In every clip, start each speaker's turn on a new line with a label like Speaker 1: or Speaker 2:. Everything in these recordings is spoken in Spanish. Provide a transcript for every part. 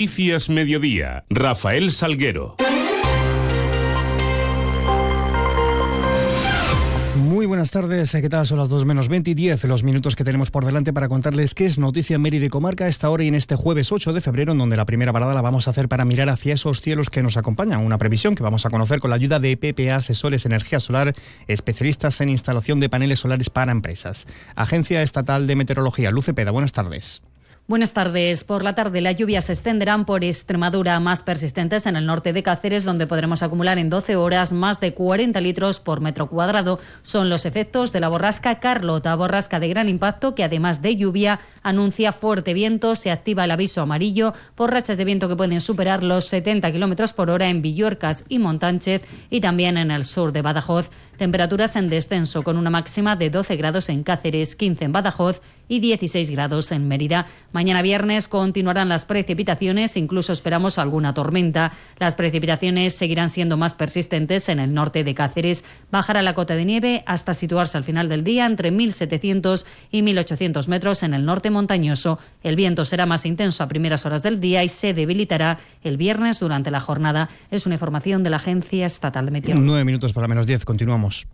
Speaker 1: Noticias Mediodía, Rafael Salguero.
Speaker 2: Muy buenas tardes, ¿qué tal? Son las 2 menos 20 y 10, los minutos que tenemos por delante para contarles qué es noticia en Mérida y Comarca esta hora y en este jueves 8 de febrero, en donde la primera parada la vamos a hacer para mirar hacia esos cielos que nos acompañan. Una previsión que vamos a conocer con la ayuda de PPA Asesores Energía Solar, especialistas en instalación de paneles solares para empresas. Agencia Estatal de Meteorología, Luce Peda, buenas tardes.
Speaker 3: Buenas tardes. Por la tarde las lluvias se extenderán por Extremadura, más persistentes en el norte de Cáceres, donde podremos acumular en 12 horas más de 40 litros por metro cuadrado. Son los efectos de la borrasca Carlota, borrasca de gran impacto que además de lluvia anuncia fuerte viento. Se activa el aviso amarillo por rachas de viento que pueden superar los 70 kilómetros por hora en Villorcas y Montánchez y también en el sur de Badajoz. Temperaturas en descenso con una máxima de 12 grados en Cáceres, 15 en Badajoz y 16 grados en Mérida. Mañana viernes continuarán las precipitaciones, incluso esperamos alguna tormenta. Las precipitaciones seguirán siendo más persistentes en el norte de Cáceres. Bajará la cota de nieve hasta situarse al final del día entre 1.700 y 1.800 metros en el norte montañoso. El viento será más intenso a primeras horas del día y se debilitará el viernes durante la jornada. Es una información de la Agencia Estatal de Meteorología.
Speaker 2: Nueve minutos para menos diez. Continuamos.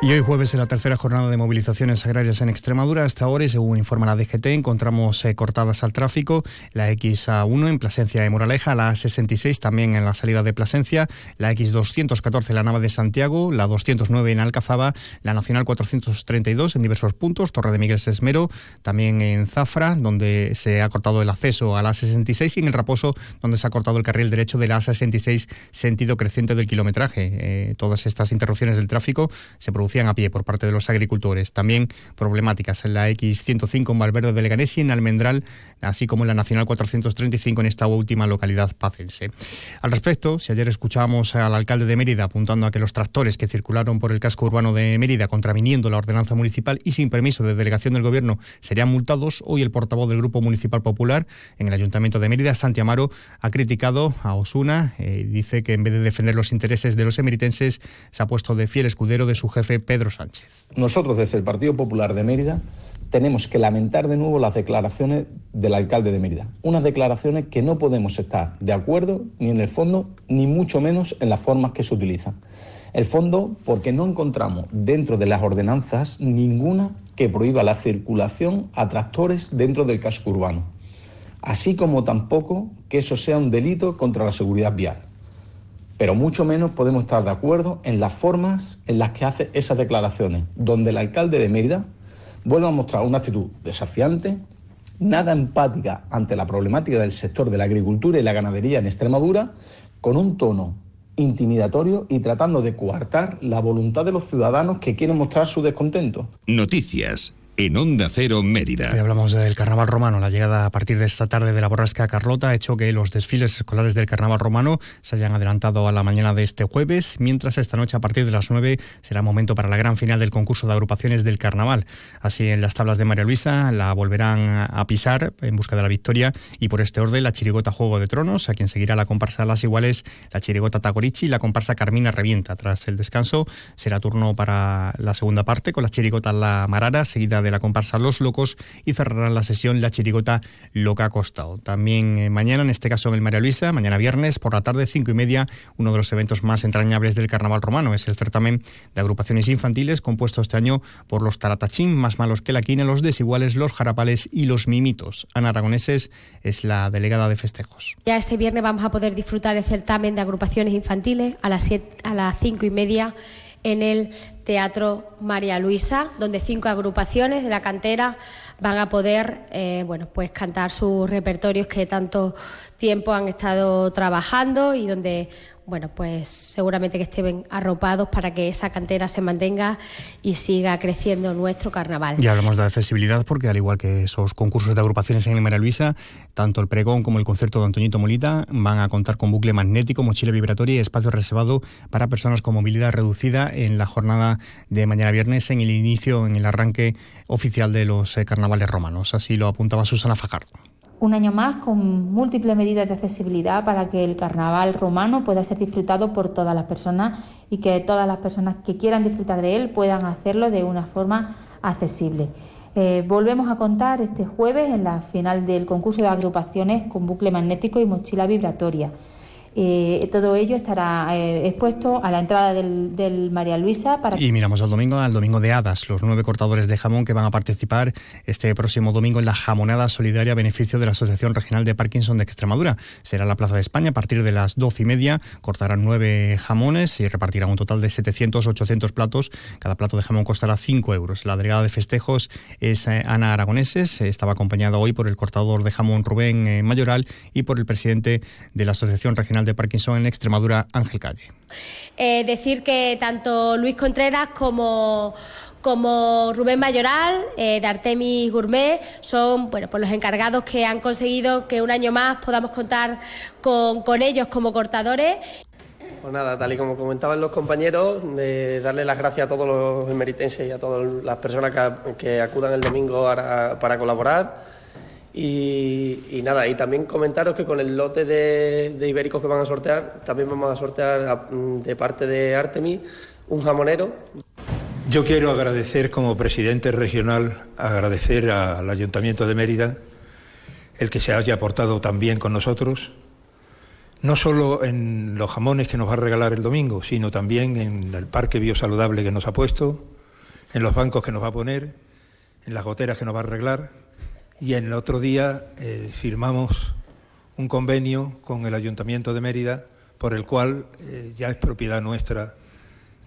Speaker 2: Y hoy jueves en la tercera jornada de movilizaciones agrarias en Extremadura, hasta ahora según informa la DGT, encontramos eh, cortadas al tráfico la XA1 en Plasencia de Moraleja, la A66 también en la salida de Plasencia, la X214 en la Nava de Santiago, la 209 en Alcazaba, la Nacional 432 en diversos puntos, Torre de Miguel Sesmero, también en Zafra, donde se ha cortado el acceso a la A66 y en el Raposo, donde se ha cortado el carril derecho de la A66 sentido creciente del kilometraje. Eh, todas estas interrupciones del tráfico se producen a pie por parte de los agricultores. También problemáticas en la X105 en Valverde de Leganés y en Almendral, así como en la Nacional 435 en esta última localidad pacense. Al respecto, si ayer escuchábamos al alcalde de Mérida apuntando a que los tractores que circularon por el casco urbano de Mérida contraviniendo la ordenanza municipal y sin permiso de delegación del gobierno serían multados, hoy el portavoz del Grupo Municipal Popular en el Ayuntamiento de Mérida, Santi Amaro, ha criticado a Osuna. Eh, dice que en vez de defender los intereses de los emeritenses, se ha puesto de fiel escudero de su jefe Pedro Sánchez.
Speaker 4: Nosotros desde el Partido Popular de Mérida tenemos que lamentar de nuevo las declaraciones del alcalde de Mérida. Unas declaraciones que no podemos estar de acuerdo ni en el fondo, ni mucho menos en las formas que se utilizan. El fondo porque no encontramos dentro de las ordenanzas ninguna que prohíba la circulación a tractores dentro del casco urbano, así como tampoco que eso sea un delito contra la seguridad vial pero mucho menos podemos estar de acuerdo en las formas en las que hace esas declaraciones, donde el alcalde de Mérida vuelve a mostrar una actitud desafiante, nada empática ante la problemática del sector de la agricultura y la ganadería en Extremadura, con un tono intimidatorio y tratando de coartar la voluntad de los ciudadanos que quieren mostrar su descontento.
Speaker 1: Noticias en Onda Cero Mérida.
Speaker 2: Hoy hablamos del carnaval romano. La llegada a partir de esta tarde de la borrasca Carlota ha hecho que los desfiles escolares del carnaval romano se hayan adelantado a la mañana de este jueves, mientras esta noche a partir de las 9 será momento para la gran final del concurso de agrupaciones del carnaval. Así en las tablas de María Luisa la volverán a pisar en busca de la victoria y por este orden la chirigota Juego de Tronos, a quien seguirá la comparsa Las Iguales, la chirigota Tagorichi y la comparsa Carmina Revienta. Tras el descanso será turno para la segunda parte con la chirigota La Marara, seguida de de la comparsa Los Locos y cerrarán la sesión la chirigota Loca Costado. También eh, mañana, en este caso en el María Luisa, mañana viernes por la tarde, cinco y media, uno de los eventos más entrañables del carnaval romano es el certamen de agrupaciones infantiles compuesto este año por los Taratachín, más malos que la quina, los desiguales, los jarapales y los mimitos. Ana Aragoneses es la delegada de festejos.
Speaker 5: Ya este viernes vamos a poder disfrutar el certamen de agrupaciones infantiles a las cinco y media en el Teatro María Luisa, donde cinco agrupaciones de la cantera van a poder eh, bueno, pues cantar sus repertorios que tanto tiempo han estado trabajando y donde bueno, pues seguramente que estén arropados para que esa cantera se mantenga y siga creciendo nuestro carnaval.
Speaker 2: Ya hablamos de accesibilidad porque al igual que esos concursos de agrupaciones en el María Luisa, tanto el pregón como el concierto de Antoñito Molita van a contar con bucle magnético, mochila vibratoria y espacio reservado para personas con movilidad reducida en la jornada de mañana viernes en el inicio, en el arranque oficial de los eh, carnavales romanos. Así lo apuntaba Susana Fajardo
Speaker 6: un año más con múltiples medidas de accesibilidad para que el carnaval romano pueda ser disfrutado por todas las personas y que todas las personas que quieran disfrutar de él puedan hacerlo de una forma accesible. Eh, volvemos a contar este jueves en la final del concurso de agrupaciones con bucle magnético y mochila vibratoria. Eh, todo ello estará eh, expuesto a la entrada del, María Luisa. Para...
Speaker 2: Y miramos al domingo, al domingo de Hadas, los nueve cortadores de jamón que van a participar este próximo domingo en la jamonada solidaria a beneficio de la Asociación Regional de Parkinson de Extremadura. Será la Plaza de España a partir de las doce y media. Cortarán nueve jamones y repartirán un total de 700-800 platos. Cada plato de jamón costará 5 euros. La delegada de festejos es eh, Ana Aragoneses. Estaba acompañada hoy por el cortador de jamón Rubén Mayoral y por el presidente de la Asociación Regional de Parkinson en Extremadura, Ángel Calle.
Speaker 5: Eh, decir que tanto Luis Contreras como como Rubén Mayoral eh, de Artemis Gourmet son bueno, pues los encargados que han conseguido que un año más podamos contar con, ellos como cortadores.
Speaker 7: Pues nada, tal y como comentaban los compañeros, de darle las gracias a todos los emeritenses y a todas las personas que, acudan el domingo para colaborar y, nada, y también comentaros que con el lote de, ibéricos que van a sortear, también vamos a sortear de parte de Artemis un jamonero.
Speaker 8: Yo quiero agradecer como presidente regional, agradecer al Ayuntamiento de Mérida el que se haya aportado también con nosotros, no solo en los jamones que nos va a regalar el domingo, sino también en el parque biosaludable que nos ha puesto, en los bancos que nos va a poner, en las goteras que nos va a arreglar y en el otro día eh, firmamos un convenio con el Ayuntamiento de Mérida por el cual eh, ya es propiedad nuestra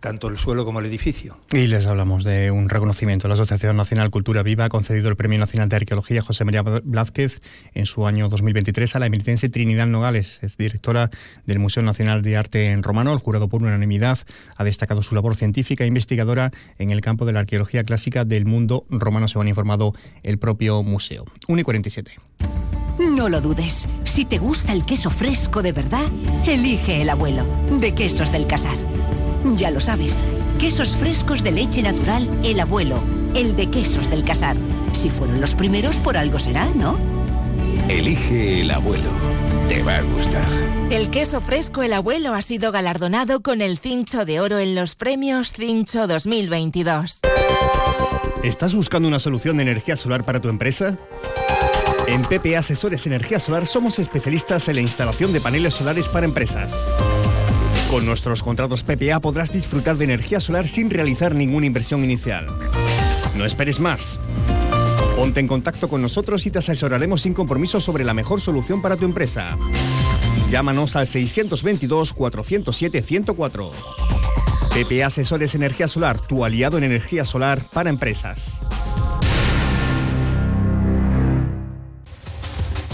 Speaker 8: tanto el suelo como el edificio.
Speaker 2: Y les hablamos de un reconocimiento. La Asociación Nacional Cultura Viva ha concedido el Premio Nacional de Arqueología José María Blázquez en su año 2023 a la emeritense Trinidad Nogales, es directora del Museo Nacional de Arte en Romano. El jurado por unanimidad ha destacado su labor científica e investigadora en el campo de la arqueología clásica del mundo romano, según ha informado el propio museo. 1 y 47.
Speaker 9: No lo dudes. Si te gusta el queso fresco de verdad, elige el abuelo, de Quesos del Casar. Ya lo sabes, quesos frescos de leche natural, el abuelo, el de quesos del casar. Si fueron los primeros, por algo será, ¿no?
Speaker 10: Elige el abuelo. Te va a gustar.
Speaker 11: El queso fresco El Abuelo ha sido galardonado con el Cincho de Oro en los premios Cincho 2022.
Speaker 2: ¿Estás buscando una solución de energía solar para tu empresa? En PP Asesores Energía Solar somos especialistas en la instalación de paneles solares para empresas. Con nuestros contratos PPA podrás disfrutar de energía solar sin realizar ninguna inversión inicial. No esperes más. Ponte en contacto con nosotros y te asesoraremos sin compromiso sobre la mejor solución para tu empresa. Llámanos al 622-407-104. PPA Asesores Energía Solar, tu aliado en energía solar para empresas.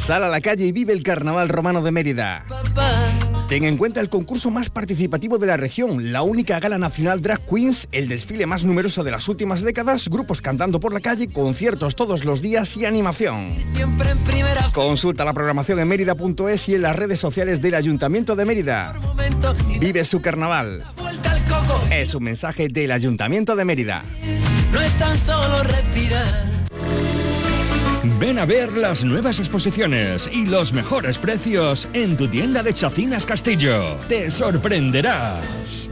Speaker 2: Sal a la calle y vive el Carnaval Romano de Mérida. Ten en cuenta el concurso más participativo de la región, la única gala nacional Drag Queens, el desfile más numeroso de las últimas décadas, grupos cantando por la calle, conciertos todos los días y animación. Consulta la programación en mérida.es y en las redes sociales del Ayuntamiento de Mérida. Vive su carnaval. Es un mensaje del Ayuntamiento de Mérida.
Speaker 12: No es tan solo respirar
Speaker 1: Ven a ver las nuevas exposiciones y los mejores precios en tu tienda de Chacinas Castillo. Te sorprenderás.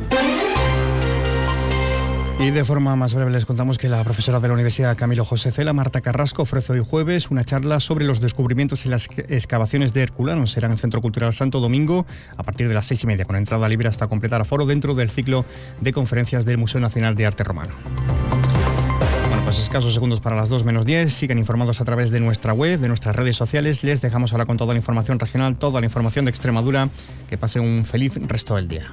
Speaker 2: Y de forma más breve les contamos que la profesora de la Universidad Camilo José Cela, Marta Carrasco, ofrece hoy jueves una charla sobre los descubrimientos en las excavaciones de Herculano. Será en el Centro Cultural Santo Domingo a partir de las seis y media, con entrada libre hasta completar aforo dentro del ciclo de conferencias del Museo Nacional de Arte Romano. Los escasos segundos para las 2 menos 10. Sigan informados a través de nuestra web, de nuestras redes sociales. Les dejamos ahora con toda la información regional, toda la información de Extremadura. Que pasen un feliz resto del día.